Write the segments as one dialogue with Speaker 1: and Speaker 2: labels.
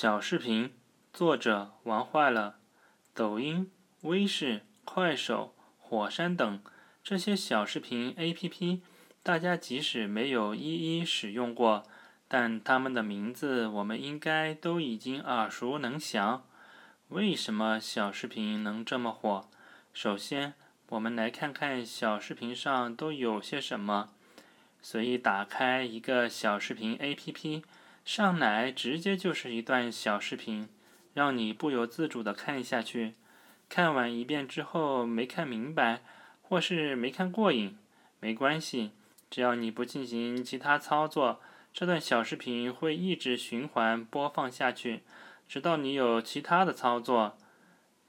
Speaker 1: 小视频，作者玩坏了。抖音、微视、快手、火山等这些小视频 APP，大家即使没有一一使用过，但它们的名字我们应该都已经耳熟能详。为什么小视频能这么火？首先，我们来看看小视频上都有些什么。随意打开一个小视频 APP。上来直接就是一段小视频，让你不由自主的看下去。看完一遍之后没看明白，或是没看过瘾，没关系，只要你不进行其他操作，这段小视频会一直循环播放下去，直到你有其他的操作。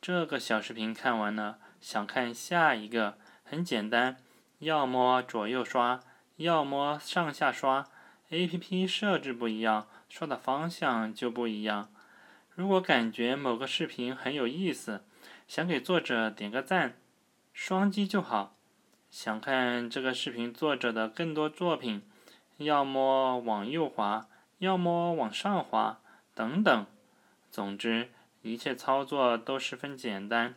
Speaker 1: 这个小视频看完了，想看下一个，很简单，要么左右刷，要么上下刷。A P P 设置不一样，刷的方向就不一样。如果感觉某个视频很有意思，想给作者点个赞，双击就好。想看这个视频作者的更多作品，要么往右滑，要么往上滑，等等。总之，一切操作都十分简单。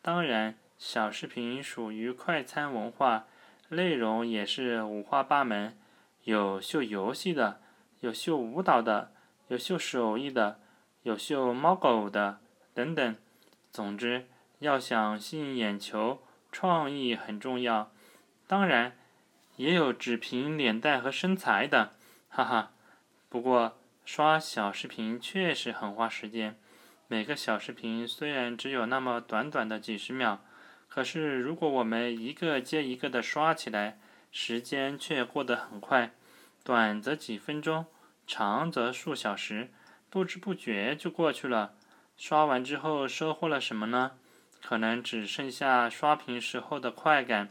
Speaker 1: 当然，小视频属于快餐文化，内容也是五花八门。有秀游戏的，有秀舞蹈的，有秀手艺的，有秀猫狗的，等等。总之，要想吸引眼球，创意很重要。当然，也有只凭脸蛋和身材的，哈哈。不过，刷小视频确实很花时间。每个小视频虽然只有那么短短的几十秒，可是如果我们一个接一个的刷起来，时间却过得很快，短则几分钟，长则数小时，不知不觉就过去了。刷完之后收获了什么呢？可能只剩下刷屏时候的快感，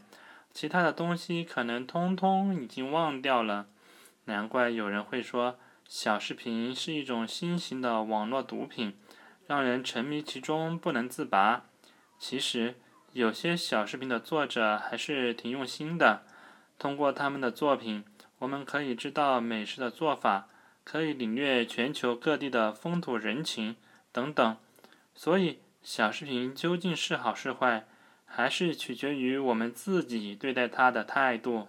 Speaker 1: 其他的东西可能通通已经忘掉了。难怪有人会说，小视频是一种新型的网络毒品，让人沉迷其中不能自拔。其实，有些小视频的作者还是挺用心的。通过他们的作品，我们可以知道美食的做法，可以领略全球各地的风土人情等等。所以，小视频究竟是好是坏，还是取决于我们自己对待它的态度。